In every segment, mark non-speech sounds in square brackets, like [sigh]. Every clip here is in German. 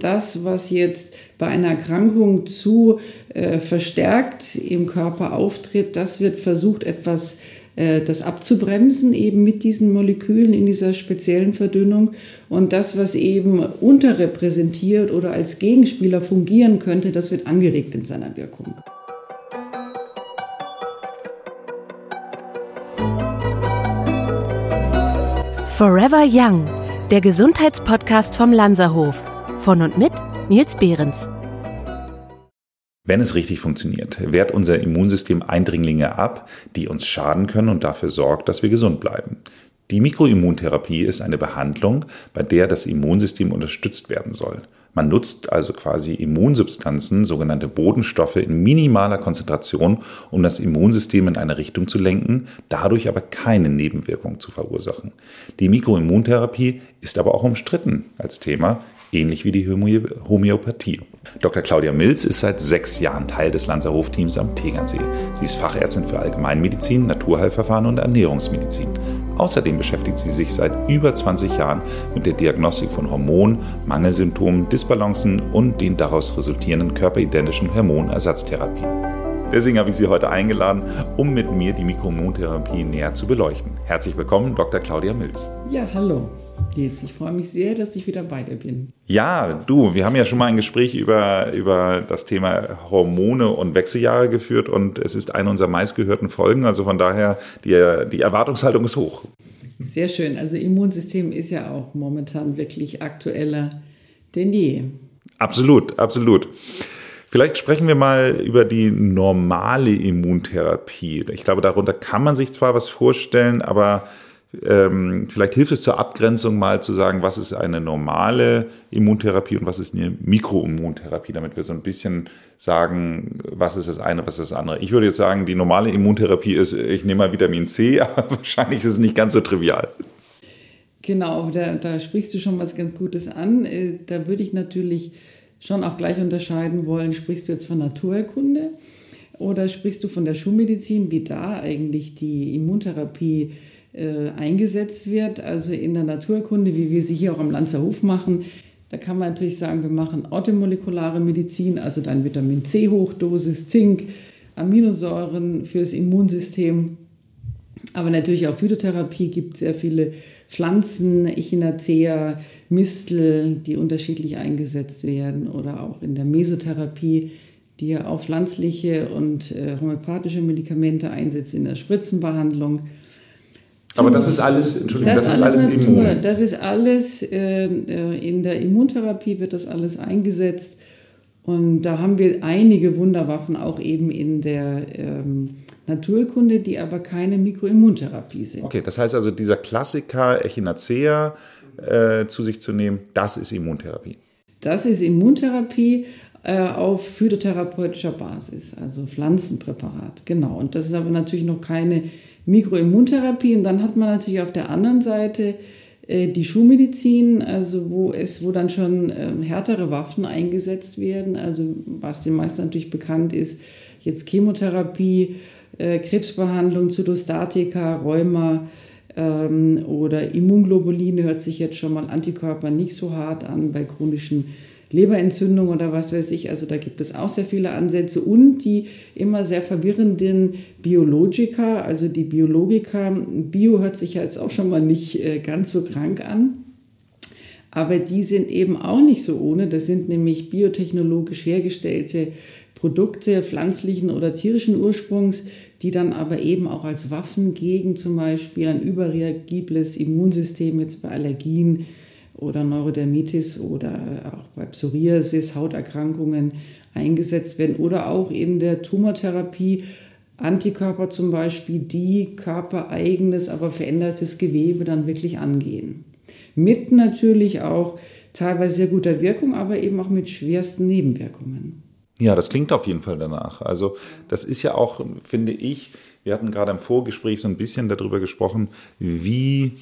Das, was jetzt bei einer Erkrankung zu äh, verstärkt im Körper auftritt, das wird versucht, etwas äh, das abzubremsen, eben mit diesen Molekülen in dieser speziellen Verdünnung. Und das, was eben unterrepräsentiert oder als Gegenspieler fungieren könnte, das wird angeregt in seiner Wirkung. Forever Young, der Gesundheitspodcast vom Lanzerhof. Von und mit Nils Behrens. Wenn es richtig funktioniert, wehrt unser Immunsystem Eindringlinge ab, die uns schaden können und dafür sorgt, dass wir gesund bleiben. Die Mikroimmuntherapie ist eine Behandlung, bei der das Immunsystem unterstützt werden soll. Man nutzt also quasi Immunsubstanzen, sogenannte Bodenstoffe, in minimaler Konzentration, um das Immunsystem in eine Richtung zu lenken, dadurch aber keine Nebenwirkungen zu verursachen. Die Mikroimmuntherapie ist aber auch umstritten als Thema, ähnlich wie die Homöopathie. Dr. Claudia Milz ist seit sechs Jahren Teil des Lanzerhof-Teams am Tegernsee. Sie ist Fachärztin für Allgemeinmedizin, Naturheilverfahren und Ernährungsmedizin. Außerdem beschäftigt sie sich seit über 20 Jahren mit der Diagnostik von Hormonen, Mangelsymptomen, Disbalancen und den daraus resultierenden körperidentischen Hormonersatztherapien. Deswegen habe ich Sie heute eingeladen, um mit mir die Mikroimmuntherapie näher zu beleuchten. Herzlich willkommen, Dr. Claudia Milz. Ja, hallo. Nils, ich freue mich sehr, dass ich wieder bei dir bin. Ja, du, wir haben ja schon mal ein Gespräch über, über das Thema Hormone und Wechseljahre geführt und es ist eine unserer meistgehörten Folgen. Also von daher, die, die Erwartungshaltung ist hoch. Sehr schön. Also Immunsystem ist ja auch momentan wirklich aktueller denn je. Absolut, absolut. Vielleicht sprechen wir mal über die normale Immuntherapie. Ich glaube, darunter kann man sich zwar was vorstellen, aber ähm, vielleicht hilft es zur Abgrenzung mal zu sagen, was ist eine normale Immuntherapie und was ist eine Mikroimmuntherapie, damit wir so ein bisschen sagen, was ist das eine, was ist das andere. Ich würde jetzt sagen, die normale Immuntherapie ist, ich nehme mal Vitamin C, [laughs] aber wahrscheinlich ist es nicht ganz so trivial. Genau, da, da sprichst du schon was ganz Gutes an. Äh, da würde ich natürlich schon auch gleich unterscheiden wollen, sprichst du jetzt von Naturheilkunde oder sprichst du von der Schulmedizin, wie da eigentlich die Immuntherapie äh, eingesetzt wird. Also in der Naturkunde, wie wir sie hier auch am Lanzerhof machen, da kann man natürlich sagen, wir machen automolekulare Medizin, also dann Vitamin C Hochdosis, Zink, Aminosäuren fürs Immunsystem. Aber natürlich auch Phytotherapie gibt sehr viele Pflanzen, Echinacea, Mistel, die unterschiedlich eingesetzt werden oder auch in der Mesotherapie, die ja auch pflanzliche und äh, homöopathische Medikamente einsetzt in der Spritzenbehandlung. Aber das ist alles, Entschuldigung, das, das ist alles, alles Natur. Immun. Das ist alles, äh, äh, in der Immuntherapie wird das alles eingesetzt. Und da haben wir einige Wunderwaffen auch eben in der ähm, Naturkunde, die aber keine Mikroimmuntherapie sind. Okay, das heißt also, dieser Klassiker Echinacea äh, zu sich zu nehmen, das ist Immuntherapie. Das ist Immuntherapie äh, auf phytotherapeutischer Basis, also Pflanzenpräparat, genau. Und das ist aber natürlich noch keine Mikroimmuntherapie. Und dann hat man natürlich auf der anderen Seite äh, die Schulmedizin, also wo es, wo dann schon ähm, härtere Waffen eingesetzt werden, also was den meisten natürlich bekannt ist, jetzt Chemotherapie, äh, Krebsbehandlung, Zytostatika, Rheuma ähm, oder Immunglobuline hört sich jetzt schon mal Antikörper nicht so hart an bei chronischen Leberentzündung oder was weiß ich. Also da gibt es auch sehr viele Ansätze und die immer sehr verwirrenden Biologika, also die Biologika. Bio hört sich ja jetzt auch schon mal nicht äh, ganz so krank an. Aber die sind eben auch nicht so ohne. Das sind nämlich biotechnologisch hergestellte Produkte pflanzlichen oder tierischen Ursprungs, die dann aber eben auch als Waffen gegen zum Beispiel ein überreagibles Immunsystem jetzt bei Allergien oder Neurodermitis oder auch bei Psoriasis, Hauterkrankungen eingesetzt werden oder auch in der Tumortherapie Antikörper zum Beispiel, die körpereigenes, aber verändertes Gewebe dann wirklich angehen. Mit natürlich auch teilweise sehr guter Wirkung, aber eben auch mit schwersten Nebenwirkungen. Ja, das klingt auf jeden Fall danach. Also das ist ja auch, finde ich, wir hatten gerade im Vorgespräch so ein bisschen darüber gesprochen, wie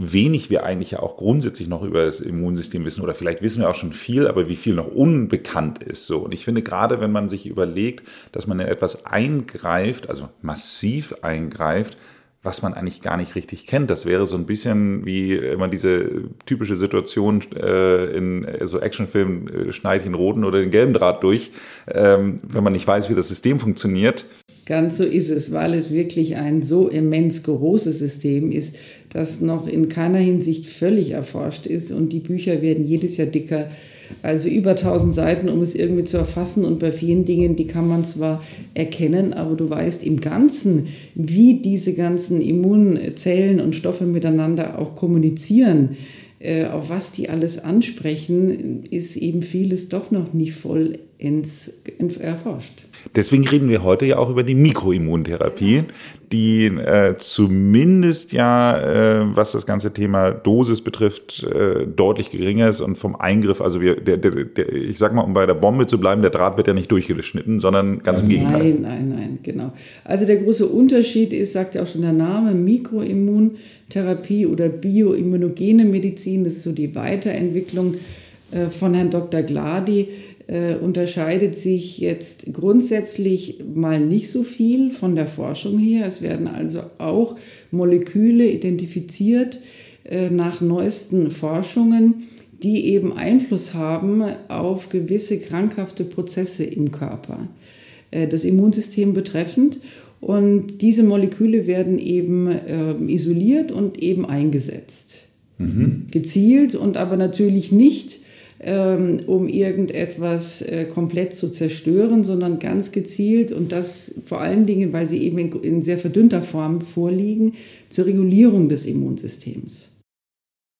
wenig wir eigentlich ja auch grundsätzlich noch über das Immunsystem wissen oder vielleicht wissen wir auch schon viel, aber wie viel noch unbekannt ist. So. Und ich finde gerade, wenn man sich überlegt, dass man in etwas eingreift, also massiv eingreift, was man eigentlich gar nicht richtig kennt. Das wäre so ein bisschen wie immer diese typische Situation äh, in so Actionfilmen, äh, schneide ich den roten oder den gelben Draht durch, ähm, wenn man nicht weiß, wie das System funktioniert. Ganz so ist es, weil es wirklich ein so immens großes System ist, das noch in keiner Hinsicht völlig erforscht ist und die Bücher werden jedes Jahr dicker. Also über 1000 Seiten, um es irgendwie zu erfassen. Und bei vielen Dingen, die kann man zwar erkennen, aber du weißt im Ganzen, wie diese ganzen Immunzellen und Stoffe miteinander auch kommunizieren, auf was die alles ansprechen, ist eben vieles doch noch nicht vollends erforscht. Deswegen reden wir heute ja auch über die Mikroimmuntherapie, die äh, zumindest ja, äh, was das ganze Thema Dosis betrifft, äh, deutlich geringer ist und vom Eingriff, also wir, der, der, der, ich sag mal, um bei der Bombe zu bleiben, der Draht wird ja nicht durchgeschnitten, sondern ganz im Gegenteil. Nein, nein, nein, genau. Also der große Unterschied ist, sagt ja auch schon der Name, Mikroimmuntherapie oder bioimmunogene Medizin, das ist so die Weiterentwicklung äh, von Herrn Dr. Gladi äh, unterscheidet sich jetzt grundsätzlich mal nicht so viel von der Forschung her. Es werden also auch Moleküle identifiziert äh, nach neuesten Forschungen, die eben Einfluss haben auf gewisse krankhafte Prozesse im Körper, das Immunsystem betreffend. Und diese Moleküle werden eben äh, isoliert und eben eingesetzt. Mhm. Gezielt und aber natürlich nicht ähm, um irgendetwas äh, komplett zu zerstören, sondern ganz gezielt und das vor allen Dingen, weil sie eben in sehr verdünnter Form vorliegen, zur Regulierung des Immunsystems.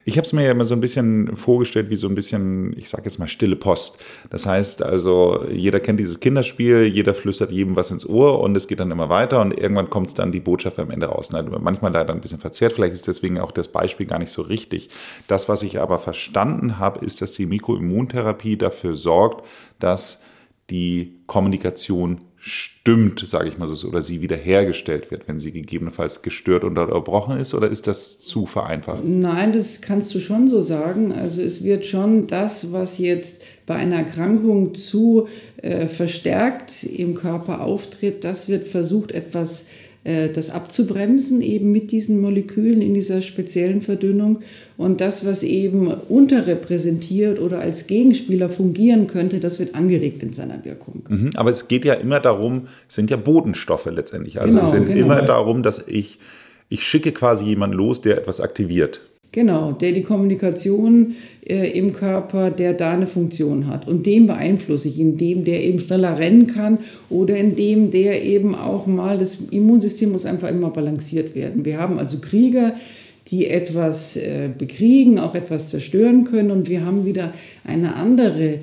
Ich habe es mir ja immer so ein bisschen vorgestellt wie so ein bisschen, ich sage jetzt mal stille Post. Das heißt also, jeder kennt dieses Kinderspiel, jeder flüstert jedem was ins Ohr und es geht dann immer weiter und irgendwann kommt dann die Botschaft am Ende raus. Manchmal leider ein bisschen verzerrt, vielleicht ist deswegen auch das Beispiel gar nicht so richtig. Das, was ich aber verstanden habe, ist, dass die Mikroimmuntherapie dafür sorgt, dass die Kommunikation stimmt, sage ich mal so, oder sie wiederhergestellt wird, wenn sie gegebenenfalls gestört oder unterbrochen ist, oder ist das zu vereinfacht? Nein, das kannst du schon so sagen. Also es wird schon das, was jetzt bei einer Erkrankung zu äh, verstärkt im Körper auftritt, das wird versucht, etwas äh, das abzubremsen, eben mit diesen Molekülen in dieser speziellen Verdünnung. Und das, was eben unterrepräsentiert oder als Gegenspieler fungieren könnte, das wird angeregt in seiner Wirkung. Mhm, aber es geht ja immer darum, es sind ja Bodenstoffe letztendlich. Also genau, es sind genau. immer darum, dass ich, ich schicke quasi jemanden los, der etwas aktiviert. Genau, der die Kommunikation äh, im Körper, der da eine Funktion hat. Und den beeinflusse ich, indem der eben schneller rennen kann oder indem der eben auch mal, das Immunsystem muss einfach immer balanciert werden. Wir haben also Krieger, die etwas äh, bekriegen, auch etwas zerstören können. Und wir haben wieder eine andere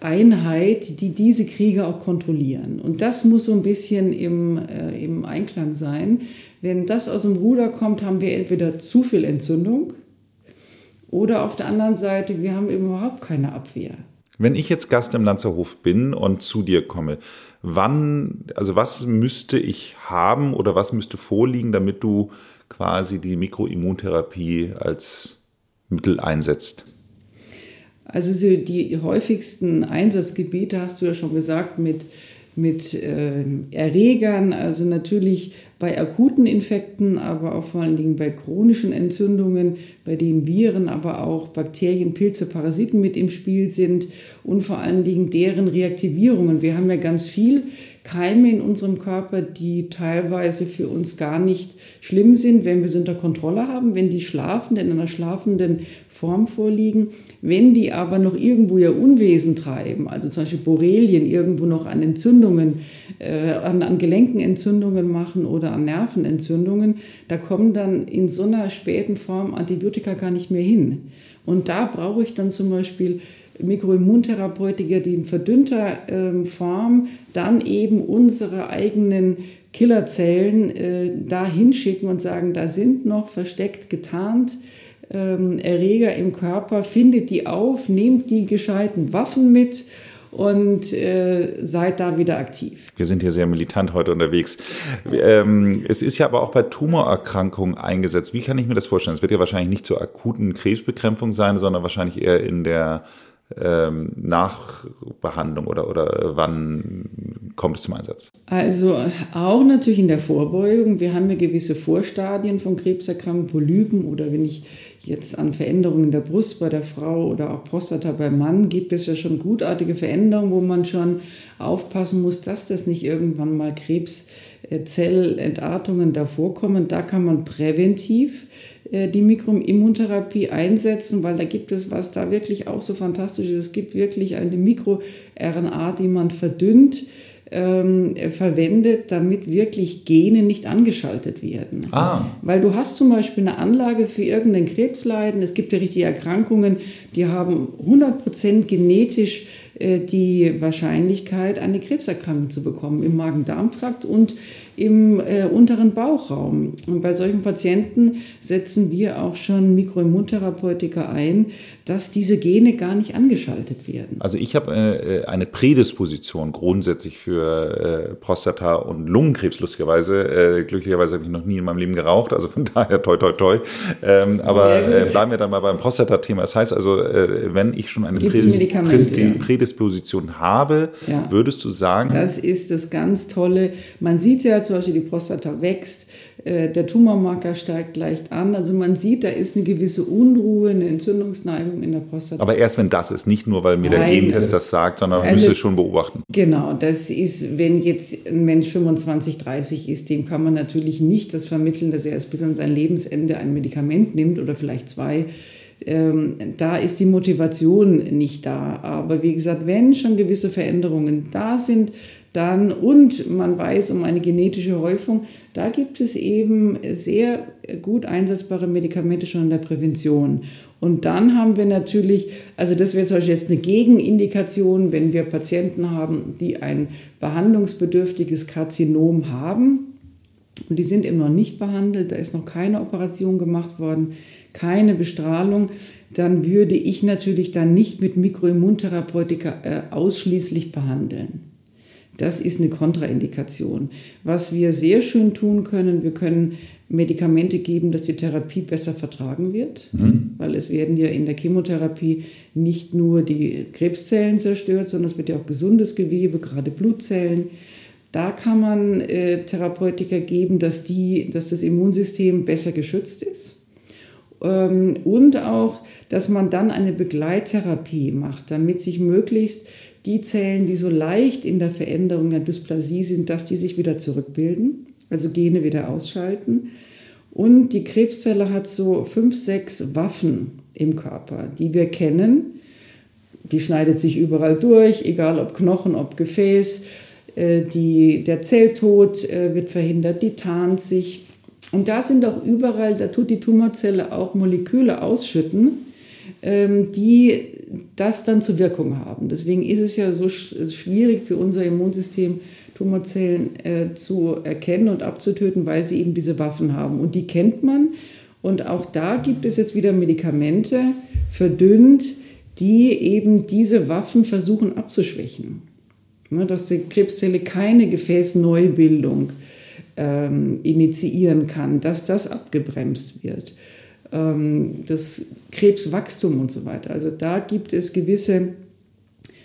Einheit, die diese Krieger auch kontrollieren. Und das muss so ein bisschen im, äh, im Einklang sein. Wenn das aus dem Ruder kommt, haben wir entweder zu viel Entzündung, oder auf der anderen Seite, wir haben überhaupt keine Abwehr. Wenn ich jetzt Gast im Lanzerhof bin und zu dir komme, wann, also was müsste ich haben oder was müsste vorliegen, damit du quasi die Mikroimmuntherapie als Mittel einsetzt? Also die häufigsten Einsatzgebiete hast du ja schon gesagt mit mit äh, Erregern, also natürlich bei akuten Infekten, aber auch vor allen Dingen bei chronischen Entzündungen, bei denen Viren, aber auch Bakterien, Pilze, Parasiten mit im Spiel sind und vor allen Dingen deren Reaktivierungen. Wir haben ja ganz viel Keime in unserem Körper, die teilweise für uns gar nicht schlimm sind, wenn wir sie unter Kontrolle haben, wenn die schlafend in einer schlafenden Form vorliegen. Wenn die aber noch irgendwo ihr Unwesen treiben, also zum Beispiel Borrelien irgendwo noch an Entzündungen, äh, an, an Gelenkenentzündungen machen oder an Nervenentzündungen, da kommen dann in so einer späten Form Antibiotika gar nicht mehr hin. Und da brauche ich dann zum Beispiel Mikroimmuntherapeutiker, die in verdünnter ähm, Form dann eben unsere eigenen Killerzellen äh, da hinschicken und sagen, da sind noch versteckt, getarnt ähm, Erreger im Körper, findet die auf, nehmt die gescheiten Waffen mit und äh, seid da wieder aktiv. Wir sind hier sehr militant heute unterwegs. Ähm, es ist ja aber auch bei Tumorerkrankungen eingesetzt. Wie kann ich mir das vorstellen? Es wird ja wahrscheinlich nicht zur akuten Krebsbekämpfung sein, sondern wahrscheinlich eher in der ähm, Nachbehandlung oder, oder wann kommt es zum Einsatz? Also auch natürlich in der Vorbeugung. Wir haben ja gewisse Vorstadien von Krebserkrankungen, Polypen oder wenn ich jetzt an Veränderungen der Brust bei der Frau oder auch Prostata beim Mann gibt es ja schon gutartige Veränderungen, wo man schon aufpassen muss, dass das nicht irgendwann mal Krebszellentartungen davor kommen. Da kann man präventiv äh, die Mikroimmuntherapie einsetzen, weil da gibt es was da wirklich auch so fantastisch ist. Es gibt wirklich eine Mikro-RNA, die man verdünnt ähm, verwendet, damit wirklich Gene nicht angeschaltet werden. Ah. Weil du hast zum Beispiel eine Anlage für irgendein Krebsleiden, es gibt ja richtige Erkrankungen, die haben 100% genetisch äh, die Wahrscheinlichkeit, eine Krebserkrankung zu bekommen im Magen-Darm-Trakt und im äh, unteren Bauchraum. Und bei solchen Patienten setzen wir auch schon Mikroimmuntherapeutika ein, dass diese Gene gar nicht angeschaltet werden. Also ich habe äh, eine Prädisposition grundsätzlich für äh, Prostata- und Lungenkrebs, lustigerweise. Äh, glücklicherweise habe ich noch nie in meinem Leben geraucht, also von [laughs] daher toi toi toi. Ähm, aber äh, bleiben wir dann mal beim Prostata-Thema. Das heißt also, äh, wenn ich schon eine Prädis Prädisposition habe, ja. würdest du sagen... Das ist das ganz Tolle. Man sieht ja zum Beispiel, die Prostata wächst, äh, der Tumormarker steigt leicht an. Also man sieht, da ist eine gewisse Unruhe, eine Entzündungsneigung in der Prostata. Aber erst wenn das ist, nicht nur, weil mir der Gentest das sagt, sondern man also, müsste es schon beobachten. Genau, das ist, wenn jetzt ein Mensch 25, 30 ist, dem kann man natürlich nicht das vermitteln, dass er erst bis an sein Lebensende ein Medikament nimmt oder vielleicht zwei. Ähm, da ist die Motivation nicht da. Aber wie gesagt, wenn schon gewisse Veränderungen da sind, dann und man weiß um eine genetische Häufung, da gibt es eben sehr gut einsetzbare Medikamente schon in der Prävention. Und dann haben wir natürlich, also das wäre zum Beispiel jetzt eine Gegenindikation, wenn wir Patienten haben, die ein behandlungsbedürftiges Karzinom haben und die sind eben noch nicht behandelt, da ist noch keine Operation gemacht worden, keine Bestrahlung, dann würde ich natürlich dann nicht mit Mikroimmuntherapeutika äh, ausschließlich behandeln. Das ist eine Kontraindikation. Was wir sehr schön tun können, wir können Medikamente geben, dass die Therapie besser vertragen wird, mhm. weil es werden ja in der Chemotherapie nicht nur die Krebszellen zerstört, sondern es wird ja auch gesundes Gewebe, gerade Blutzellen. Da kann man äh, Therapeutika geben, dass, die, dass das Immunsystem besser geschützt ist. Ähm, und auch, dass man dann eine Begleittherapie macht, damit sich möglichst die Zellen, die so leicht in der Veränderung der Dysplasie sind, dass die sich wieder zurückbilden, also Gene wieder ausschalten. Und die Krebszelle hat so fünf, sechs Waffen im Körper, die wir kennen. Die schneidet sich überall durch, egal ob Knochen, ob Gefäß. Äh, die, der Zelltod äh, wird verhindert, die tarnt sich. Und da sind auch überall, da tut die Tumorzelle auch Moleküle ausschütten, ähm, die das dann zur Wirkung haben. Deswegen ist es ja so schwierig für unser Immunsystem, Tumorzellen äh, zu erkennen und abzutöten, weil sie eben diese Waffen haben. Und die kennt man. Und auch da gibt es jetzt wieder Medikamente, verdünnt, die eben diese Waffen versuchen abzuschwächen. Ne, dass die Krebszelle keine Gefäßneubildung ähm, initiieren kann, dass das abgebremst wird ähm, das Krebswachstum und so weiter. Also da gibt es gewisse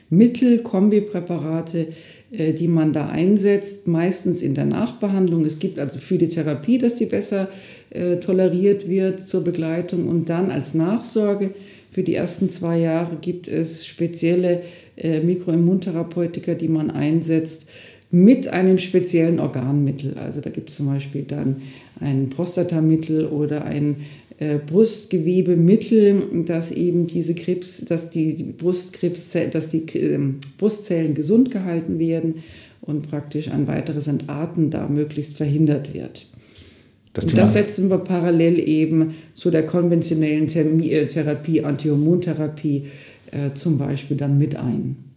Mittel, Kombipräparate, äh, die man da einsetzt, meistens in der Nachbehandlung. Es gibt also für die Therapie, dass die besser äh, toleriert wird zur Begleitung und dann als Nachsorge für die ersten zwei Jahre gibt es spezielle äh, Mikroimmuntherapeutika, die man einsetzt mit einem speziellen Organmittel. Also da gibt es zum Beispiel dann ein Prostatamittel oder ein äh, Brustgewebemittel, dass eben diese Krebs, dass die, die Brustkrebszellen, dass die äh, Brustzellen gesund gehalten werden und praktisch ein weiteres Entarten da möglichst verhindert wird. Das, und das setzen wir parallel eben zu der konventionellen äh, Therapie, Antihormontherapie äh, zum Beispiel dann mit ein.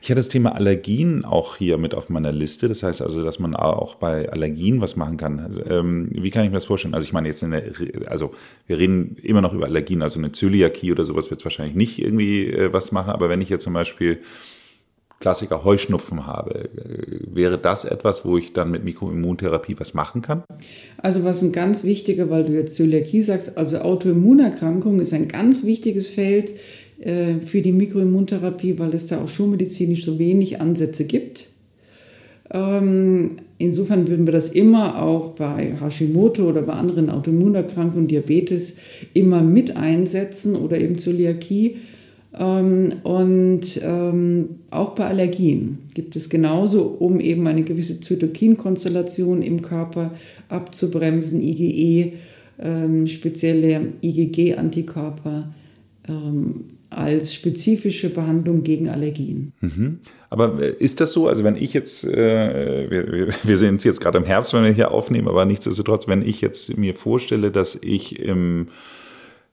Ich hatte das Thema Allergien auch hier mit auf meiner Liste. Das heißt also, dass man auch bei Allergien was machen kann. Also, ähm, wie kann ich mir das vorstellen? Also ich meine jetzt in der, also wir reden immer noch über Allergien, also eine Zöliakie oder sowas wird es wahrscheinlich nicht irgendwie äh, was machen. Aber wenn ich jetzt zum Beispiel Klassiker Heuschnupfen habe, äh, wäre das etwas, wo ich dann mit Mikroimmuntherapie was machen kann? Also was ein ganz wichtiger, weil du jetzt Zöliakie sagst, also Autoimmunerkrankung ist ein ganz wichtiges Feld für die Mikroimmuntherapie, weil es da auch schulmedizinisch so wenig Ansätze gibt. Ähm, insofern würden wir das immer auch bei Hashimoto oder bei anderen Autoimmunerkrankungen, Diabetes, immer mit einsetzen oder eben Zöliakie. Ähm, und ähm, auch bei Allergien gibt es genauso, um eben eine gewisse Zytokinkonstellation im Körper abzubremsen, IgE, spezielle IgG-Antikörper als spezifische Behandlung gegen Allergien. Mhm. Aber äh, ist das so? Also wenn ich jetzt, äh, wir, wir sind jetzt gerade im Herbst, wenn wir hier aufnehmen, aber nichtsdestotrotz, wenn ich jetzt mir vorstelle, dass ich im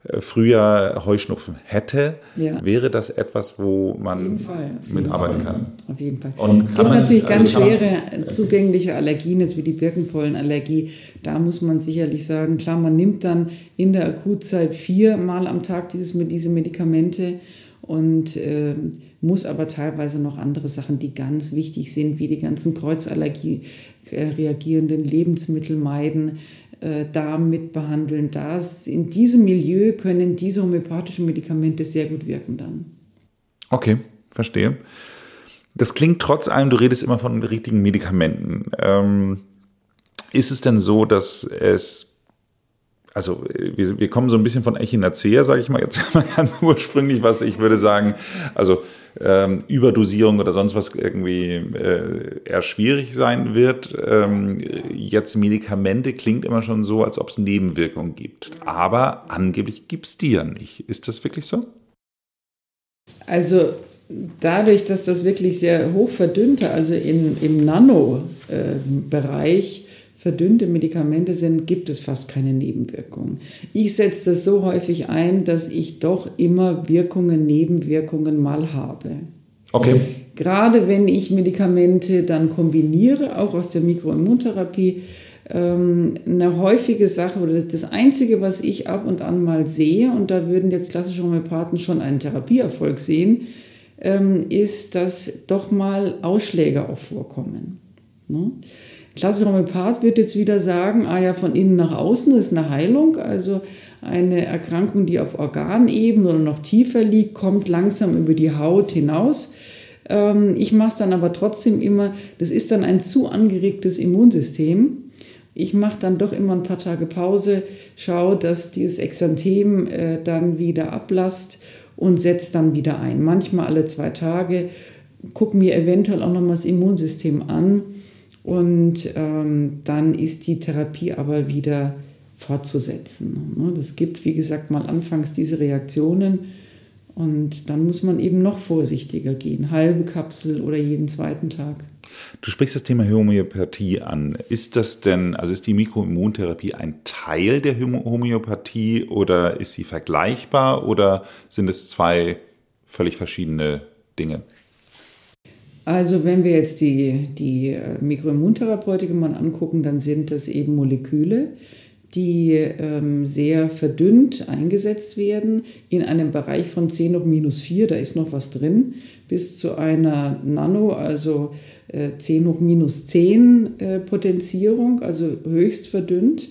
äh, Frühjahr Heuschnupfen hätte, ja. wäre das etwas, wo man Fall, mitarbeiten kann. Auf jeden Fall. Und es gibt natürlich also ganz schwere zugängliche Allergien, jetzt wie die Birkenpollenallergie. Da muss man sicherlich sagen, klar, man nimmt dann in der Akutzeit viermal am Tag dieses, diese Medikamente und äh, muss aber teilweise noch andere Sachen, die ganz wichtig sind, wie die ganzen Kreuzallergie äh, reagierenden Lebensmittel meiden äh, Darm mitbehandeln. Das, in diesem Milieu können diese homöopathischen Medikamente sehr gut wirken dann. Okay, verstehe. Das klingt trotz allem, du redest immer von richtigen Medikamenten. Ähm, ist es denn so, dass es also wir, wir kommen so ein bisschen von Echinacea, sage ich mal jetzt [laughs] mal ganz ursprünglich, was ich würde sagen, also ähm, Überdosierung oder sonst was irgendwie äh, eher schwierig sein wird. Ähm, jetzt Medikamente klingt immer schon so, als ob es Nebenwirkungen gibt. Aber angeblich gibt es die ja nicht. Ist das wirklich so? Also dadurch, dass das wirklich sehr hoch verdünnte, also in, im Nano-Bereich, äh, verdünnte Medikamente sind, gibt es fast keine Nebenwirkungen. Ich setze das so häufig ein, dass ich doch immer Wirkungen, Nebenwirkungen mal habe. Okay. Gerade wenn ich Medikamente dann kombiniere, auch aus der Mikroimmuntherapie, ähm, eine häufige Sache oder das Einzige, was ich ab und an mal sehe, und da würden jetzt klassische Homöopathen schon einen Therapieerfolg sehen, ähm, ist, dass doch mal Ausschläge auch vorkommen. Ne? Klassischer Homöopath wird jetzt wieder sagen, ah ja, von innen nach außen ist eine Heilung, also eine Erkrankung, die auf Organebene oder noch tiefer liegt, kommt langsam über die Haut hinaus. Ähm, ich mache es dann aber trotzdem immer, das ist dann ein zu angeregtes Immunsystem. Ich mache dann doch immer ein paar Tage Pause, schaue, dass dieses Exanthem äh, dann wieder ablasst und setze dann wieder ein. Manchmal alle zwei Tage, gucke mir eventuell auch nochmal das Immunsystem an und ähm, dann ist die Therapie aber wieder fortzusetzen. Ne? Das gibt, wie gesagt, mal anfangs diese Reaktionen und dann muss man eben noch vorsichtiger gehen, halbe Kapsel oder jeden zweiten Tag. Du sprichst das Thema Homöopathie an. Ist das denn, also ist die Mikroimmuntherapie ein Teil der Homöopathie oder ist sie vergleichbar oder sind es zwei völlig verschiedene Dinge? Also wenn wir jetzt die, die äh, Mikroimmuntherapeutik mal angucken, dann sind das eben Moleküle, die ähm, sehr verdünnt eingesetzt werden in einem Bereich von 10 hoch minus 4, da ist noch was drin, bis zu einer Nano, also äh, 10 hoch minus 10 äh, Potenzierung, also höchst verdünnt.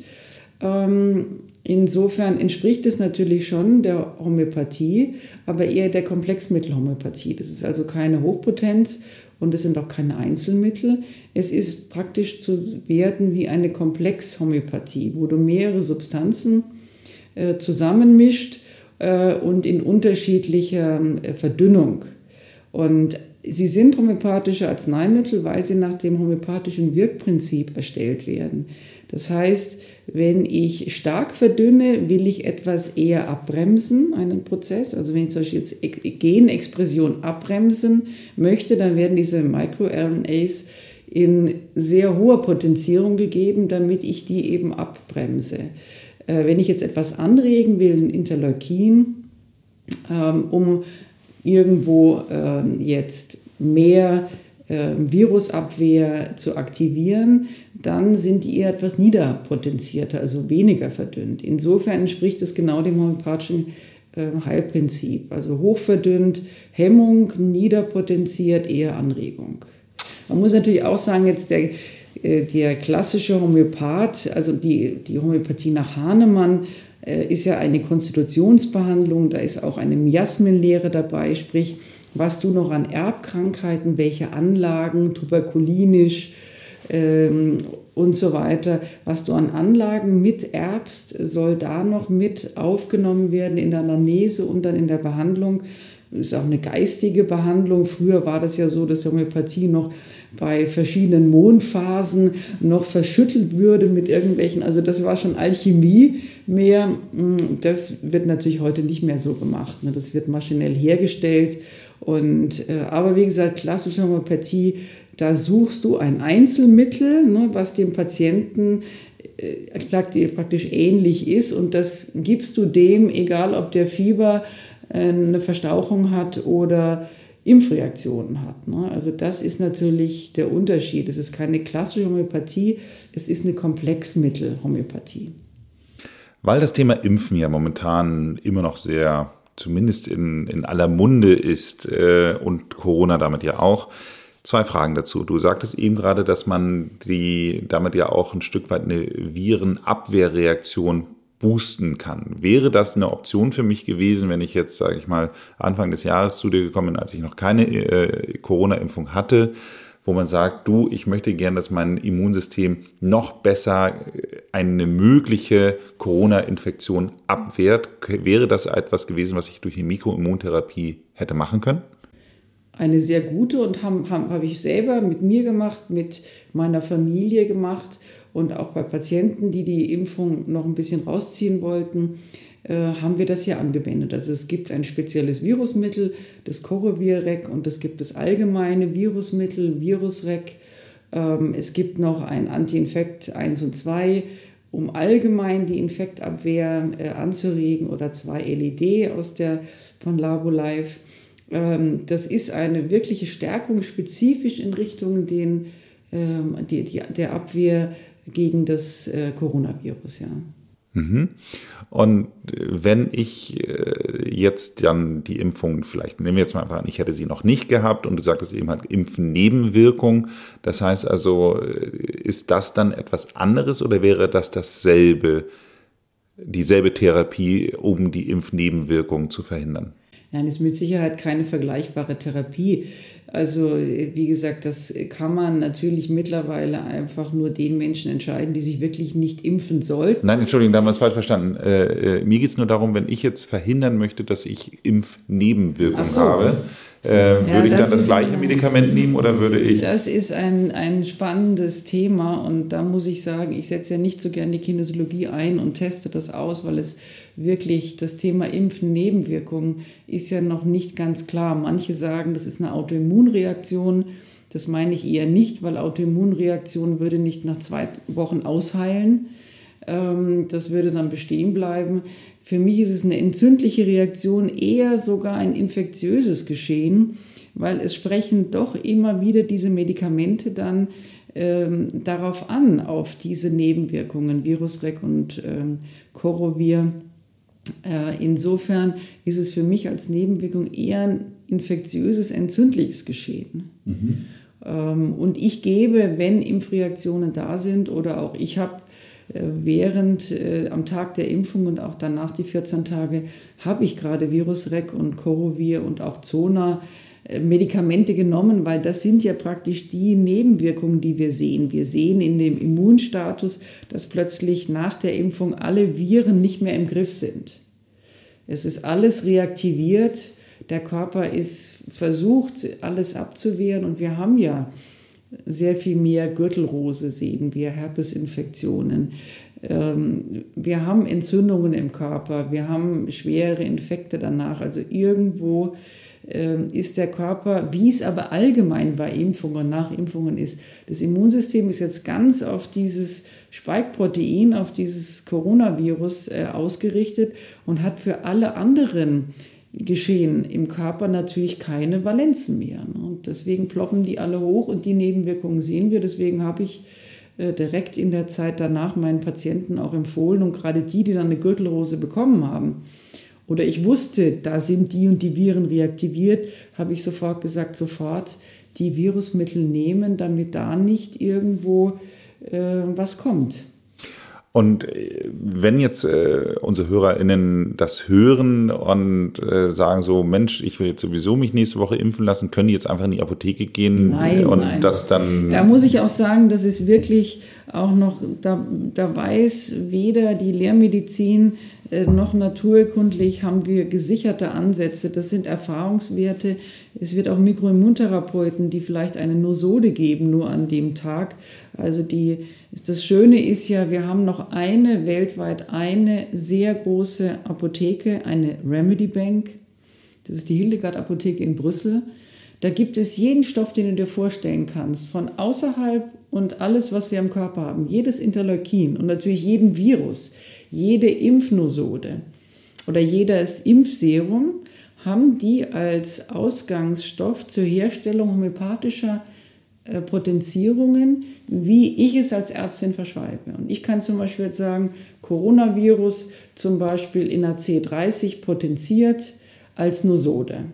Ähm, insofern entspricht es natürlich schon der Homöopathie, aber eher der Komplexmittelhomöopathie. Das ist also keine Hochpotenz und es sind auch keine Einzelmittel. Es ist praktisch zu werten wie eine Komplexhomöopathie, wo du mehrere Substanzen äh, zusammenmischt äh, und in unterschiedlicher äh, Verdünnung. Und sie sind homöopathische Arzneimittel, weil sie nach dem homöopathischen Wirkprinzip erstellt werden. Das heißt, wenn ich stark verdünne, will ich etwas eher abbremsen, einen Prozess. Also wenn ich zum Beispiel jetzt Genexpression abbremsen möchte, dann werden diese MicroRNAs in sehr hoher Potenzierung gegeben, damit ich die eben abbremse. Äh, wenn ich jetzt etwas anregen will, ein Interleukin, ähm, um irgendwo ähm, jetzt mehr äh, Virusabwehr zu aktivieren, dann sind die eher etwas niederpotenzierter, also weniger verdünnt. Insofern entspricht es genau dem homöopathischen äh, Heilprinzip. Also hochverdünnt, Hemmung, niederpotenziert, eher Anregung. Man muss natürlich auch sagen, jetzt der, äh, der klassische Homöopath, also die, die Homöopathie nach Hahnemann, äh, ist ja eine Konstitutionsbehandlung, da ist auch eine Miasmenlehre dabei, sprich was du noch an Erbkrankheiten, welche Anlagen, tuberkulinisch ähm, und so weiter, was du an Anlagen miterbst, soll da noch mit aufgenommen werden in der Anamnese und dann in der Behandlung. Das ist auch eine geistige Behandlung. Früher war das ja so, dass Homöopathie noch bei verschiedenen Mondphasen noch verschüttelt würde mit irgendwelchen, also das war schon Alchemie mehr. Das wird natürlich heute nicht mehr so gemacht. Ne? Das wird maschinell hergestellt. Und, äh, aber wie gesagt, klassische Homöopathie, da suchst du ein Einzelmittel, ne, was dem Patienten äh, praktisch ähnlich ist und das gibst du dem, egal ob der Fieber äh, eine Verstauchung hat oder Impfreaktionen hat. Ne? Also das ist natürlich der Unterschied. Es ist keine klassische Homöopathie, es ist eine Komplexmittelhomöopathie. Weil das Thema Impfen ja momentan immer noch sehr, zumindest in, in aller Munde ist äh, und Corona damit ja auch, zwei Fragen dazu. Du sagtest eben gerade, dass man die damit ja auch ein Stück weit eine Virenabwehrreaktion boosten kann. Wäre das eine Option für mich gewesen, wenn ich jetzt, sage ich mal, Anfang des Jahres zu dir gekommen bin, als ich noch keine äh, Corona-Impfung hatte, wo man sagt, du, ich möchte gern, dass mein Immunsystem noch besser äh, eine mögliche Corona-Infektion abwehrt. Wäre das etwas gewesen, was ich durch die Mikroimmuntherapie hätte machen können? Eine sehr gute und habe hab, ich selber mit mir gemacht, mit meiner Familie gemacht und auch bei Patienten, die die Impfung noch ein bisschen rausziehen wollten, haben wir das hier angewendet. Also es gibt ein spezielles Virusmittel, das Corovirec, und es gibt das allgemeine Virusmittel, Virusrec. Ähm, es gibt noch ein Anti-Infekt 1 und 2, um allgemein die Infektabwehr äh, anzuregen, oder zwei LED aus der von LaboLife. Ähm, das ist eine wirkliche Stärkung spezifisch in Richtung den, ähm, die, die, der Abwehr gegen das äh, Coronavirus, ja. Mhm. Und wenn ich äh, jetzt dann die Impfung, vielleicht nehmen wir jetzt mal einfach an, ich hätte sie noch nicht gehabt und du sagtest eben halt Impfnebenwirkung. Das heißt also, äh, ist das dann etwas anderes oder wäre das dasselbe, dieselbe Therapie, um die Impfnebenwirkung zu verhindern? Nein, ist mit Sicherheit keine vergleichbare Therapie. Also wie gesagt, das kann man natürlich mittlerweile einfach nur den Menschen entscheiden, die sich wirklich nicht impfen sollten. Nein, Entschuldigung, da haben wir es falsch verstanden. Äh, äh, mir geht es nur darum, wenn ich jetzt verhindern möchte, dass ich Impfnebenwirkungen so. habe, äh, ja, würde ich dann das gleiche Medikament nehmen oder würde ich? Das ist ein, ein spannendes Thema und da muss ich sagen, ich setze ja nicht so gern die Kinesiologie ein und teste das aus, weil es wirklich das Thema Impfen Nebenwirkungen ist ja noch nicht ganz klar. Manche sagen, das ist eine Autoimmunreaktion. Das meine ich eher nicht, weil Autoimmunreaktion würde nicht nach zwei Wochen ausheilen. Ähm, das würde dann bestehen bleiben. Für mich ist es eine entzündliche Reaktion, eher sogar ein infektiöses Geschehen, weil es sprechen doch immer wieder diese Medikamente dann ähm, darauf an, auf diese Nebenwirkungen, Virusrec und ähm, Corovir. Äh, insofern ist es für mich als Nebenwirkung eher ein infektiöses, entzündliches Geschehen. Mhm. Ähm, und ich gebe, wenn Impfreaktionen da sind oder auch ich habe äh, während äh, am Tag der Impfung und auch danach die 14 Tage habe ich gerade Virusrec und Corovir und auch Zona Medikamente genommen, weil das sind ja praktisch die Nebenwirkungen, die wir sehen. Wir sehen in dem Immunstatus, dass plötzlich nach der Impfung alle Viren nicht mehr im Griff sind. Es ist alles reaktiviert, der Körper ist versucht, alles abzuwehren und wir haben ja sehr viel mehr Gürtelrose, sehen wir, Herpesinfektionen. Ähm, wir haben Entzündungen im Körper, wir haben schwere Infekte danach. Also irgendwo ist der Körper, wie es aber allgemein bei Impfungen und Nachimpfungen ist, das Immunsystem ist jetzt ganz auf dieses Spike-Protein, auf dieses Coronavirus äh, ausgerichtet und hat für alle anderen Geschehen im Körper natürlich keine Valenzen mehr. Ne? Und deswegen ploppen die alle hoch und die Nebenwirkungen sehen wir. Deswegen habe ich äh, direkt in der Zeit danach meinen Patienten auch empfohlen und gerade die, die dann eine Gürtelrose bekommen haben, oder ich wusste, da sind die und die Viren reaktiviert, habe ich sofort gesagt, sofort die Virusmittel nehmen, damit da nicht irgendwo äh, was kommt. Und äh, wenn jetzt äh, unsere HörerInnen das hören und äh, sagen so, Mensch, ich will jetzt sowieso mich nächste Woche impfen lassen, können die jetzt einfach in die Apotheke gehen nein, und nein. das dann. Da muss ich auch sagen, das ist wirklich auch noch, da, da weiß weder die Lehrmedizin noch naturkundlich haben wir gesicherte Ansätze. Das sind Erfahrungswerte. Es wird auch Mikroimmuntherapeuten, die vielleicht eine Nosode geben, nur an dem Tag. Also die, das Schöne ist ja, wir haben noch eine, weltweit eine sehr große Apotheke, eine Remedy Bank. Das ist die Hildegard Apotheke in Brüssel. Da gibt es jeden Stoff, den du dir vorstellen kannst, von außerhalb und alles, was wir im Körper haben, jedes Interleukin und natürlich jeden Virus, jede Impfnosode oder jedes Impfserum haben die als Ausgangsstoff zur Herstellung homöopathischer äh, Potenzierungen, wie ich es als Ärztin verschreibe. Und ich kann zum Beispiel jetzt sagen, Coronavirus zum Beispiel in einer C30 potenziert als Nosode.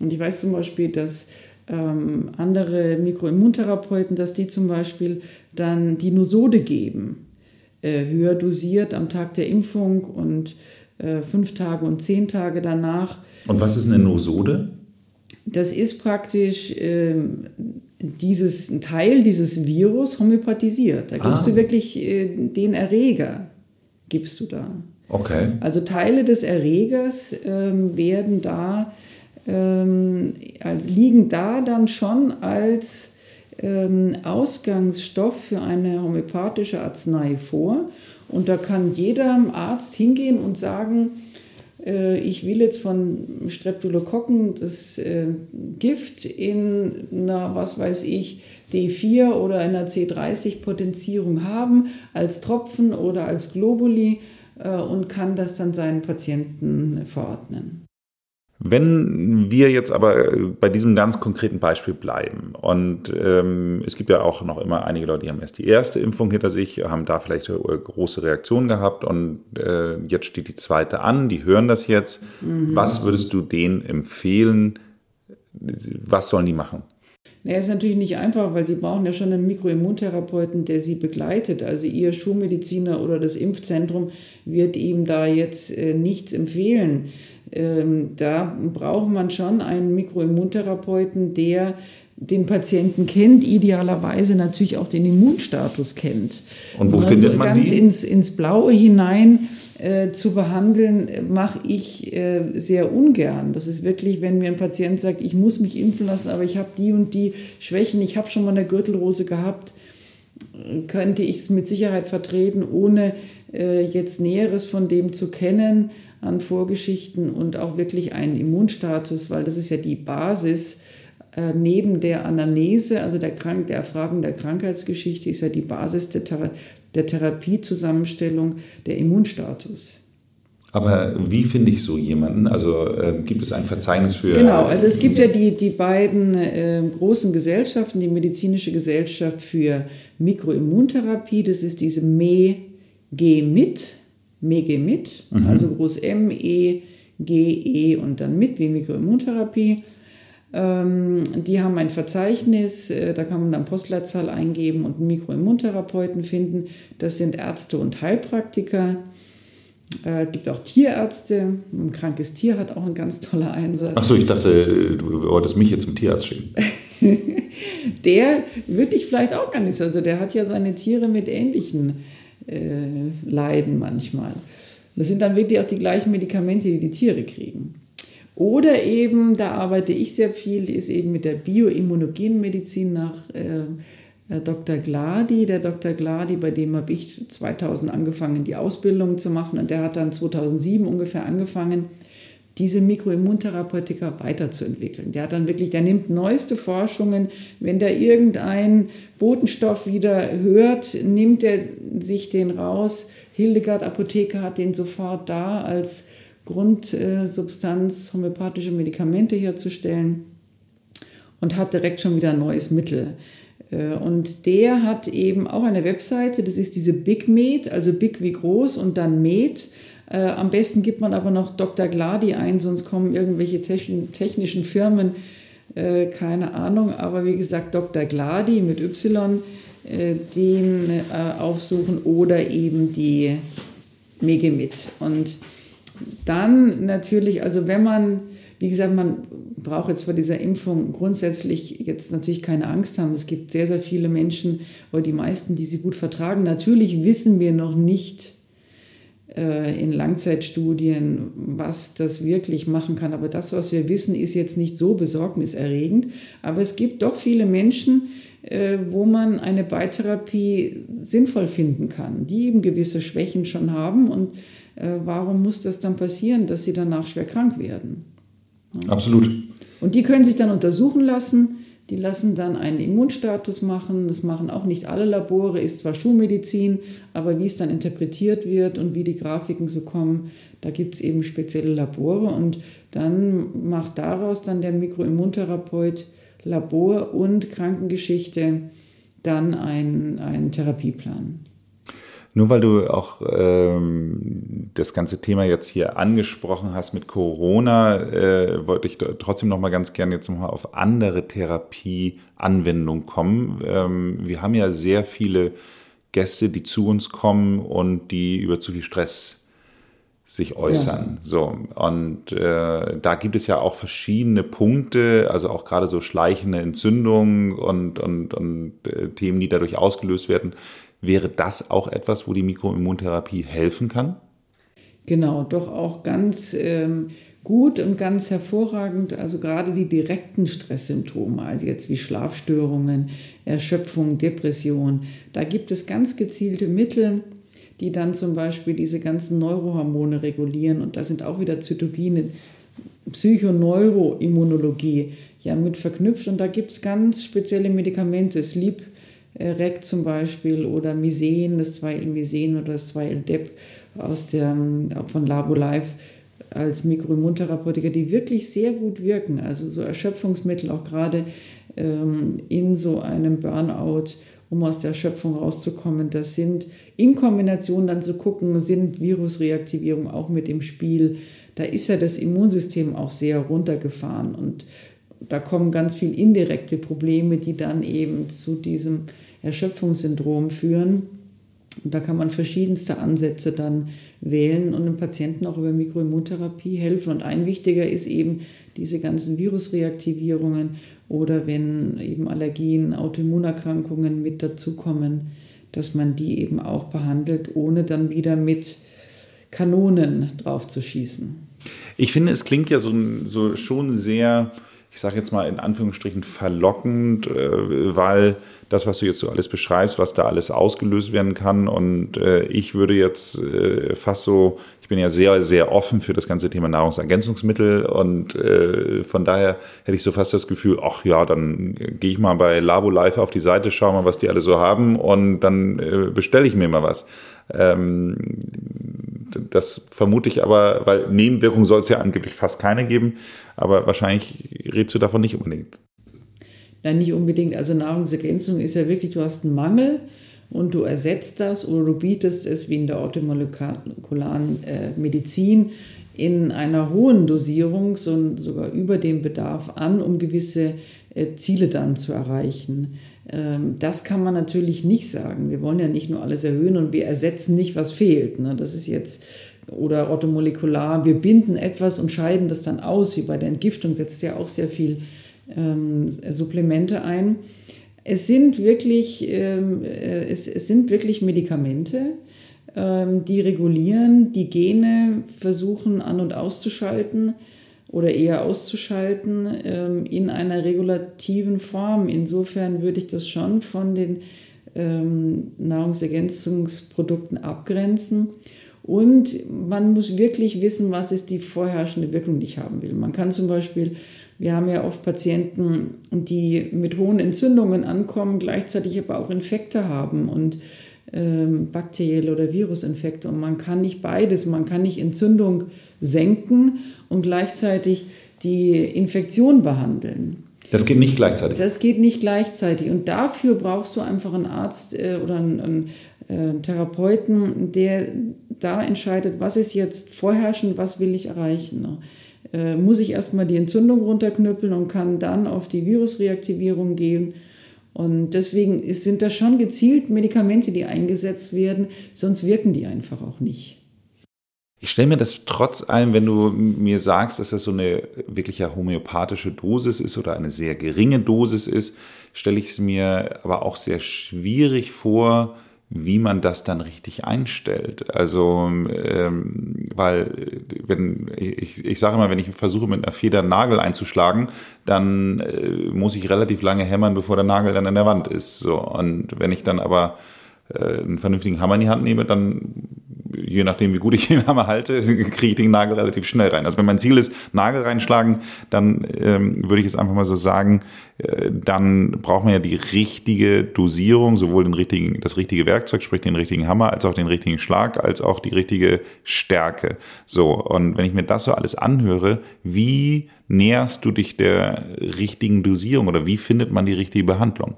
Und ich weiß zum Beispiel, dass ähm, andere Mikroimmuntherapeuten, dass die zum Beispiel dann die Nosode geben, höher dosiert am Tag der Impfung und äh, fünf Tage und zehn Tage danach. Und was ist eine Nosode? Das ist praktisch äh, dieses, ein Teil dieses Virus homöopathisiert. Da gibst Ah. du wirklich äh, den Erreger, gibst du da. Okay. Also Teile des Erregers ähm, werden da, ähm, also liegen da dann schon als ähm, Ausgangsstoff für eine homöopathische Arznei vor. Und da kann jeder Arzt hingehen und sagen, äh, ich will jetzt von Streptokokken das äh, Gift in einer, was weiß ich, D4 oder einer C30-Potenzierung haben, als Tropfen oder als Globuli äh, und kann das dann seinen Patienten verordnen. Wenn wir jetzt aber äh, bei diesem ganz konkreten Beispiel bleiben und ähm, es gibt ja auch noch immer einige Leute, die haben erst die erste Impfung hinter sich, haben da vielleicht äh, große Reaktionen gehabt und äh, jetzt steht die zweite an, die hören das jetzt. Was würdest du denen empfehlen? Was sollen die machen? Naja, ist natürlich nicht einfach, weil Sie brauchen ja schon einen Mikroimmuntherapeuten, der Sie begleitet. Also Ihr Schulmediziner oder das Impfzentrum wird ihm da jetzt äh, nichts empfehlen. Ähm, da braucht man schon einen Mikroimmuntherapeuten, der den Patienten kennt, idealerweise natürlich auch den Immunstatus kennt. Und wo Also findet man ganz die? ins, ins Blaue hinein äh, zu behandeln, mache ich äh, sehr ungern. Das ist wirklich, wenn mir ein Patient sagt, ich muss mich impfen lassen, aber ich habe die und die Schwächen, ich habe schon mal eine Gürtelrose gehabt, könnte ich es mit Sicherheit vertreten, ohne äh, jetzt Näheres von dem zu kennen an Vorgeschichten und auch wirklich einen Immunstatus, weil das ist ja die Basis äh, neben der Anamnese, also der, Krank der Erfragung der Krankheitsgeschichte, ist ja die Basis der, Thera der Therapiezusammenstellung der Immunstatus. Aber wie finde ich so jemanden? Also äh, gibt es ein Verzeichnis für. Genau, also es gibt ja die, die beiden äh, großen Gesellschaften, die Medizinische Gesellschaft für Mikroimmuntherapie, das ist diese MEGMIT, MEGMIT, also groß M, E, G, E und dann mit wie Mikroimmuntherapie. Ähm, die haben ein Verzeichnis, äh, da kann man dann Postleitzahl eingeben und Mikroimmuntherapeuten finden. Das sind Ärzte und Heilpraktiker. Äh, gibt auch Tierärzte. Ein krankes Tier hat auch einen ganz toller Einsatz. Achso, ich dachte, du wolltest mich jetzt zum Tierarzt schicken. [laughs] Der würde dich vielleicht auch gar nicht so. Also der hat ja seine Tiere mit ähnlichen äh, Leiden manchmal. Das sind dann wirklich auch die gleichen Medikamente, die die Tiere kriegen. Oder eben, da arbeite ich sehr viel, ist eben mit der Bioimmunogenmedizin nach äh, Dr. Gladi. Der Dr. Gladi, bei dem habe ich 2000 angefangen, die Ausbildung zu machen und der hat dann 2007 ungefähr angefangen, diese Mikroimmuntherapeutika weiterzuentwickeln. Der hat dann wirklich, der nimmt neueste Forschungen, wenn der irgendein Botenstoff wieder hört, nimmt er sich den raus. Hildegard Apotheke hat den sofort da als Grundsubstanz, homöopathische Medikamente herzustellen und hat direkt schon wieder ein neues Mittel. Und der hat eben auch eine Webseite, das ist diese Big Med, also Big wie groß und dann Med. Äh, am besten gibt man aber noch Dr. Gladi ein, sonst kommen irgendwelche technischen Firmen, äh, keine Ahnung. Aber wie gesagt, Dr. Gladi mit Y äh, den äh, aufsuchen oder eben die Megemit. Und dann natürlich, also wenn man, wie gesagt, man braucht jetzt vor dieser Impfung grundsätzlich jetzt natürlich keine Angst haben. Es gibt sehr, sehr viele Menschen oder die meisten, die sie gut vertragen. Natürlich wissen wir noch nicht in Langzeitstudien, was das wirklich machen kann. Aber das, was wir wissen, ist jetzt nicht so besorgniserregend. Aber es gibt doch viele Menschen, äh, wo man eine Beitherapie sinnvoll finden kann, die eben gewisse Schwächen schon haben. Und äh, warum muss das dann passieren, dass sie danach schwer krank werden? Absolut. Und die können sich dann untersuchen lassen. Die lassen dann einen Immunstatus machen. Das machen auch nicht alle Labore, ist zwar Schulmedizin, aber wie es dann interpretiert wird und wie die Grafiken so kommen, da gibt es eben spezielle Labore. Und dann macht daraus dann der Mikroimmuntherapeut Labor und Krankengeschichte dann einen, einen Therapieplan. Nur weil du auch ähm, das ganze Thema jetzt hier angesprochen hast mit Corona, äh, wollte ich trotzdem noch mal ganz gerne jetzt noch mal auf andere Therapieanwendungen kommen. Ähm, wir haben ja sehr viele Gäste, die zu uns kommen und die über zu viel Stress sich äußern. Ja. So und äh, da gibt es ja auch verschiedene Punkte, also auch gerade so schleichende Entzündungen und und, und äh, Themen, die dadurch ausgelöst werden. Wäre das auch etwas, wo die Mikroimmuntherapie helfen kann? Genau, doch auch ganz ähm, gut und ganz hervorragend. Also gerade die direkten Stresssymptome, also jetzt wie Schlafstörungen, Erschöpfung, Depression, da gibt es ganz gezielte Mittel die dann zum Beispiel diese ganzen Neurohormone regulieren. Und da sind auch wieder Zytokine, Psychoneuroimmunologie ja mit verknüpft. Und da gibt es ganz spezielle Medikamente, Sleep Rec zum Beispiel oder Misen, das 2L-Misen oder das 2L-Dep aus der, von Labolife als Mikroimmuntherapeutiker, die wirklich sehr gut wirken. Also so Erschöpfungsmittel auch gerade ähm, in so einem Burnout um aus der Erschöpfung rauszukommen. Das sind in Kombination dann zu gucken, sind Virusreaktivierung auch mit im Spiel. Da ist ja das Immunsystem auch sehr runtergefahren und da kommen ganz viele indirekte Probleme, die dann eben zu diesem Erschöpfungssyndrom führen. Und da kann man verschiedenste Ansätze dann wählen und dem Patienten auch über Mikroimmuntherapie helfen. Und ein wichtiger ist eben diese ganzen Virusreaktivierungen oder wenn eben Allergien, Autoimmunerkrankungen mit dazukommen, dass man die eben auch behandelt, ohne dann wieder mit Kanonen drauf zu schießen. Ich finde, es klingt ja so, so schon sehr, ich sage jetzt mal in Anführungsstrichen verlockend, äh, weil das, was du jetzt so alles beschreibst, was da alles ausgelöst werden kann. Und äh, ich würde jetzt äh, fast so, ich bin ja sehr, sehr offen für das ganze Thema Nahrungsergänzungsmittel und äh, von daher hätte ich so fast das Gefühl, ach ja, dann gehe ich mal bei Labo Live auf die Seite, schaue mal, was die alle so haben und dann äh, bestelle ich mir mal was. Ähm, das vermute ich aber, weil Nebenwirkungen soll es ja angeblich fast keine geben, aber wahrscheinlich redest du davon nicht unbedingt. Nein, nicht unbedingt. Also Nahrungsergänzung ist ja wirklich, du hast einen Mangel und du ersetzt das oder du bietest es wie in der orthomolekularen äh, Medizin in einer hohen Dosierung, so, sogar über dem Bedarf an, um gewisse äh, Ziele dann zu erreichen. Ähm, das kann man natürlich nicht sagen. Wir wollen ja nicht nur alles erhöhen und wir ersetzen nicht, was fehlt. Ne? Das ist jetzt oder orthomolekular, wir binden etwas und scheiden das dann aus, wie bei der Entgiftung setzt ja auch sehr viel ähm, Supplemente ein. Es sind wirklich, ähm, äh, es, es, sind wirklich Medikamente, die regulieren, die Gene versuchen an- und auszuschalten oder eher auszuschalten ähm, in einer regulativen Form. Insofern würde ich das schon von den ähm, Nahrungsergänzungsprodukten abgrenzen. Und man muss wirklich wissen, was ist die vorherrschende Wirkung, die ich haben will. Man kann zum Beispiel wir haben ja oft Patienten, die mit hohen Entzündungen ankommen, gleichzeitig aber auch Infekte haben und ähm, bakterielle oder Virusinfekte. Und man kann nicht beides, man kann nicht Entzündung senken und gleichzeitig die Infektion behandeln. Das geht nicht gleichzeitig. Das geht nicht gleichzeitig. Und dafür brauchst du einfach einen Arzt äh, oder einen, einen äh, Therapeuten, der da entscheidet, was ist jetzt vorherrschend, was will ich erreichen. Ne? äh, muss ich erstmal die Entzündung runterknüppeln und kann dann auf die Virusreaktivierung gehen. Und deswegen sind das schon gezielt Medikamente, die eingesetzt werden, sonst wirken die einfach auch nicht. Ich stelle mir das trotz allem, wenn du mir sagst, dass das so eine wirklich homöopathische Dosis ist oder eine sehr geringe Dosis ist, stelle ich es mir aber auch sehr schwierig vor, wie man das dann richtig einstellt. Also, ähm, weil, wenn, ich, ich sage immer, wenn ich versuche, mit einer Feder einen Nagel einzuschlagen, dann äh, muss ich relativ lange hämmern, bevor der Nagel dann an der Wand ist. So. Und wenn ich dann aber äh, einen vernünftigen Hammer in die Hand nehme, dann je nachdem, wie gut ich den Hammer halte, [laughs] kriege ich den Nagel relativ schnell rein. Also wenn mein Ziel ist, Nagel reinschlagen, dann ähm, würde ich jetzt einfach mal so sagen, äh, dann braucht man ja die richtige Dosierung, sowohl den richtigen, das richtige Werkzeug, sprich den richtigen Hammer, als auch den richtigen Schlag, als auch die richtige Stärke. So, und wenn ich mir das so alles anhöre, wie näherst du dich der richtigen Dosierung oder wie findet man die richtige Behandlung?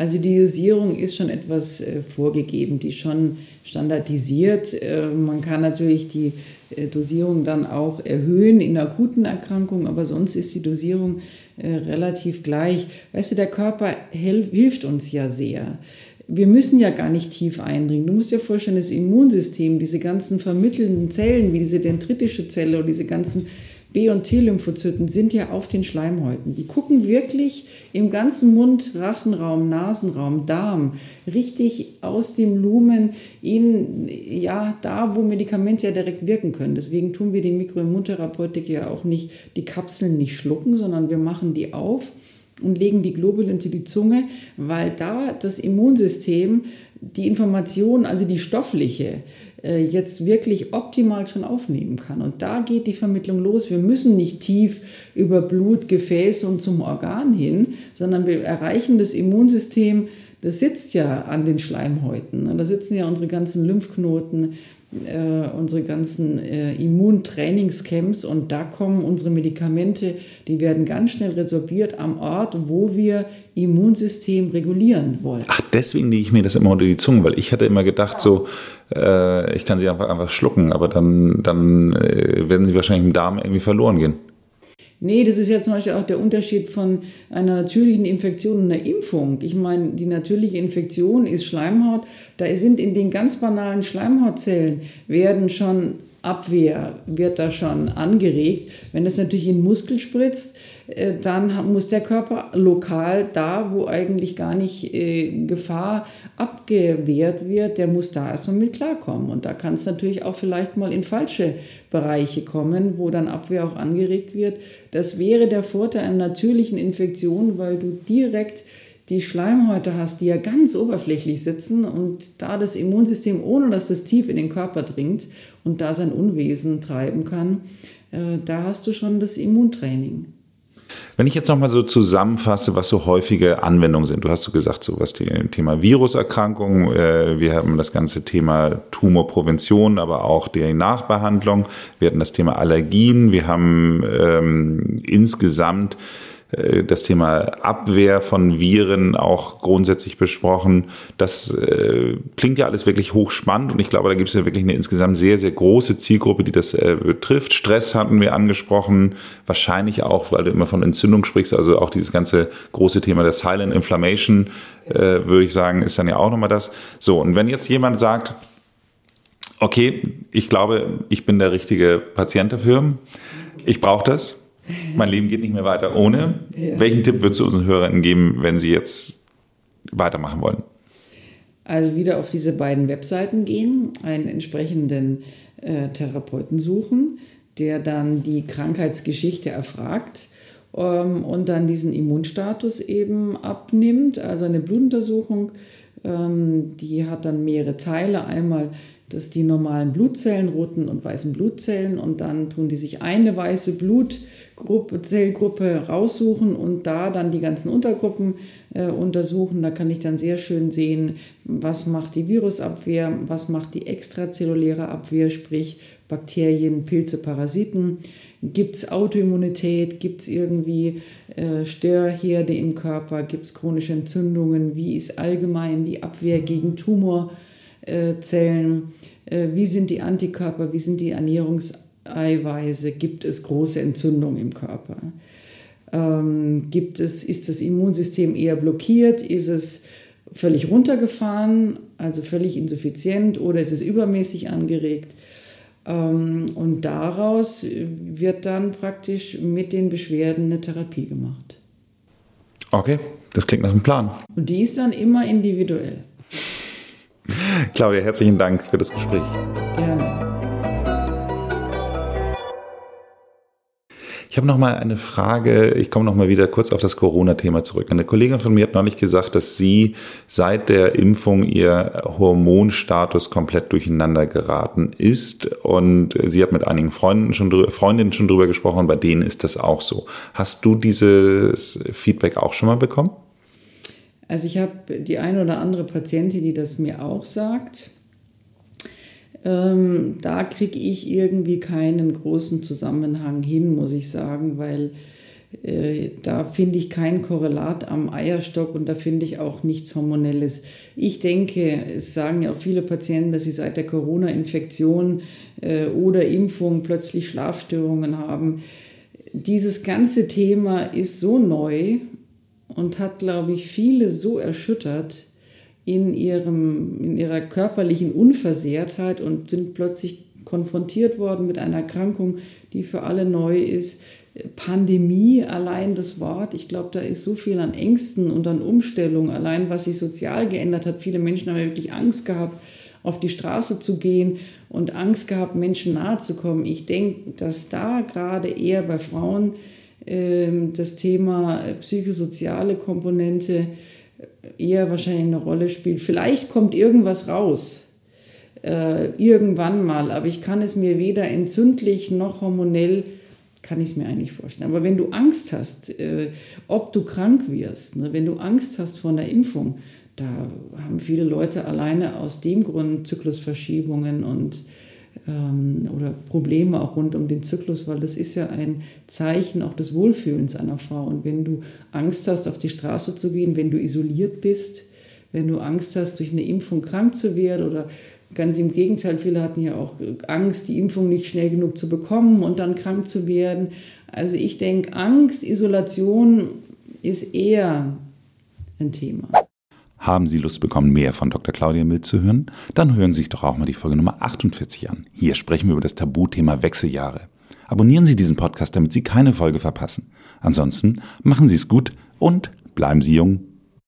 Also die Dosierung ist schon etwas äh, vorgegeben, die schon standardisiert. Äh, man kann natürlich die äh, Dosierung dann auch erhöhen in akuten Erkrankungen, aber sonst ist die Dosierung äh, relativ gleich. Weißt du, der Körper hilft uns ja sehr. Wir müssen ja gar nicht tief eindringen. Du musst dir vorstellen, das Immunsystem, diese ganzen vermittelnden Zellen, wie diese dendritische Zelle oder diese ganzen B- und T-Lymphozyten sind ja auf den Schleimhäuten. Die gucken wirklich im ganzen Mund, Rachenraum, Nasenraum, Darm, richtig aus dem Lumen in, ja, da, wo Medikamente ja direkt wirken können. Deswegen tun wir die Mikroimmuntherapeutik ja auch nicht, die Kapseln nicht schlucken, sondern wir machen die auf und legen die Globule unter die Zunge, weil da das Immunsystem die Information, also die stoffliche, jetzt wirklich optimal schon aufnehmen kann. Und da geht die Vermittlung los. Wir müssen nicht tief über Blut, Gefäße und zum Organ hin, sondern wir erreichen das Immunsystem, das sitzt ja an den Schleimhäuten. Da sitzen ja unsere ganzen Lymphknoten, äh, unsere ganzen äh, Immuntrainingscamps und da kommen unsere Medikamente, die werden ganz schnell resorbiert am Ort, wo wir Immunsystem regulieren wollen. Ach, deswegen lege ich mir das immer unter die Zunge, weil ich hatte immer gedacht, so, äh, ich kann sie einfach, einfach schlucken, aber dann, dann äh, werden sie wahrscheinlich im Darm irgendwie verloren gehen. Nee, das ist ja zum Beispiel auch der Unterschied von einer natürlichen Infektion und einer Impfung. Ich meine, die natürliche Infektion ist Schleimhaut. Da sind in den ganz banalen Schleimhautzellen werden schon Abwehr, wird da schon angeregt. Wenn das natürlich in den Muskel spritzt, äh, dann muss der Körper lokal da, wo eigentlich gar nicht äh, Gefahr abgewehrt wird, der muss da erstmal mit klarkommen. Und da kann es natürlich auch vielleicht mal in falsche Bereiche kommen, wo dann Abwehr auch angeregt wird. Das wäre der Vorteil einer natürlichen Infektion, weil du direkt die Schleimhäute hast, die ja ganz oberflächlich sitzen und da das Immunsystem, ohne dass das tief in den Körper dringt und da sein Unwesen treiben kann, äh, da hast du schon das Immuntraining. Wenn ich jetzt nochmal so zusammenfasse, was so häufige Anwendungen sind. Du hast so gesagt, so was das Thema Viruserkrankungen, äh, wir haben das ganze Thema Tumorprävention, aber auch die Nachbehandlung. Wir hatten das Thema Allergien. Wir haben ähm, insgesamt äh, das Thema Abwehr von Viren auch grundsätzlich besprochen. Das äh, klingt ja alles wirklich hochspannend und ich glaube, da gibt es ja wirklich eine insgesamt sehr, sehr große Zielgruppe, die das äh, betrifft. Stress hatten wir angesprochen, wahrscheinlich auch, weil du immer von Entzündung sprichst, also auch dieses ganze große Thema der Silent Inflammation, äh, würde ich sagen, ist dann ja auch nochmal das. So, und wenn jetzt jemand sagt, okay, ich glaube, ich bin der richtige Patient dafür, ich brauche das, mein Leben geht nicht mehr weiter ohne. Ja. Welchen Tipp würdest du unseren Hörern geben, wenn sie jetzt weitermachen wollen? Also wieder auf diese beiden Webseiten gehen, einen entsprechenden äh, Therapeuten suchen, der dann die Krankheitsgeschichte erfragt ähm, und dann diesen Immunstatus eben abnimmt. Also eine Blutuntersuchung, ähm, die hat dann mehrere Teile. Einmal das die normalen Blutzellen, roten und weißen Blutzellen und dann tun die sich eine weiße Blut Gruppe, Zellgruppe raussuchen und da dann die ganzen Untergruppen äh, untersuchen. Da kann ich dann sehr schön sehen, was macht die Virusabwehr, was macht die extrazelluläre Abwehr, sprich Bakterien, Pilze, Parasiten. Gibt es Autoimmunität? Gibt es irgendwie äh, Störherde im Körper? Gibt es chronische Entzündungen? Wie ist allgemein die Abwehr gegen Tumorzellen? Äh, wie sind die Antikörper? Wie sind die Ernährungs Eiweiße gibt es große Entzündungen im Körper. Ähm, gibt es, ist das Immunsystem eher blockiert? Ist es völlig runtergefahren, also völlig insuffizient oder ist es übermäßig angeregt? Ähm, und daraus wird dann praktisch mit den Beschwerden eine Therapie gemacht. Okay, das klingt nach einem Plan. Und die ist dann immer individuell. [laughs] Claudia, herzlichen Dank für das Gespräch. Ich habe noch mal eine Frage. Ich komme noch mal wieder kurz auf das Corona-Thema zurück. Eine Kollegin von mir hat neulich gesagt, dass sie seit der Impfung ihr Hormonstatus komplett durcheinander geraten ist und sie hat mit einigen Freunden schon Freundinnen schon drüber gesprochen. Bei denen ist das auch so. Hast du dieses Feedback auch schon mal bekommen? Also ich habe die eine oder andere Patientin, die das mir auch sagt. Ähm, da kriege ich irgendwie keinen großen Zusammenhang hin, muss ich sagen, weil äh, da finde ich kein Korrelat am Eierstock und da finde ich auch nichts Hormonelles. Ich denke, es sagen ja auch viele Patienten, dass sie seit der Corona-Infektion äh, oder Impfung plötzlich Schlafstörungen haben. Dieses ganze Thema ist so neu und hat, glaube ich, viele so erschüttert, in, ihrem, in ihrer körperlichen Unversehrtheit und sind plötzlich konfrontiert worden mit einer Erkrankung, die für alle neu ist. Pandemie, allein das Wort, ich glaube, da ist so viel an Ängsten und an Umstellungen, allein was sich sozial geändert hat. Viele Menschen haben ja wirklich Angst gehabt, auf die Straße zu gehen und Angst gehabt, Menschen nahe zu kommen. Ich denke, dass da gerade eher bei Frauen äh, das Thema psychosoziale Komponente eher wahrscheinlich eine Rolle spielt. Vielleicht kommt irgendwas raus, äh, irgendwann mal, aber ich kann es mir weder entzündlich noch hormonell, kann ich es mir eigentlich vorstellen. Aber wenn du Angst hast, äh, ob du krank wirst, ne, wenn du Angst hast vor einer Impfung, da haben viele Leute alleine aus dem Grund Zyklusverschiebungen und oder Probleme auch rund um den Zyklus, weil das ist ja ein Zeichen auch des Wohlfühlens einer Frau. Und wenn du Angst hast, auf die Straße zu gehen, wenn du isoliert bist, wenn du Angst hast, durch eine Impfung krank zu werden oder ganz im Gegenteil, viele hatten ja auch Angst, die Impfung nicht schnell genug zu bekommen und dann krank zu werden. Also ich denke, Angst, Isolation ist eher ein Thema. Haben Sie Lust bekommen, mehr von Dr. Claudia Mild zu hören? Dann hören Sie sich doch auch mal die Folge Nummer 48 an. Hier sprechen wir über das Tabuthema Wechseljahre. Abonnieren Sie diesen Podcast, damit Sie keine Folge verpassen. Ansonsten machen Sie es gut und bleiben Sie jung.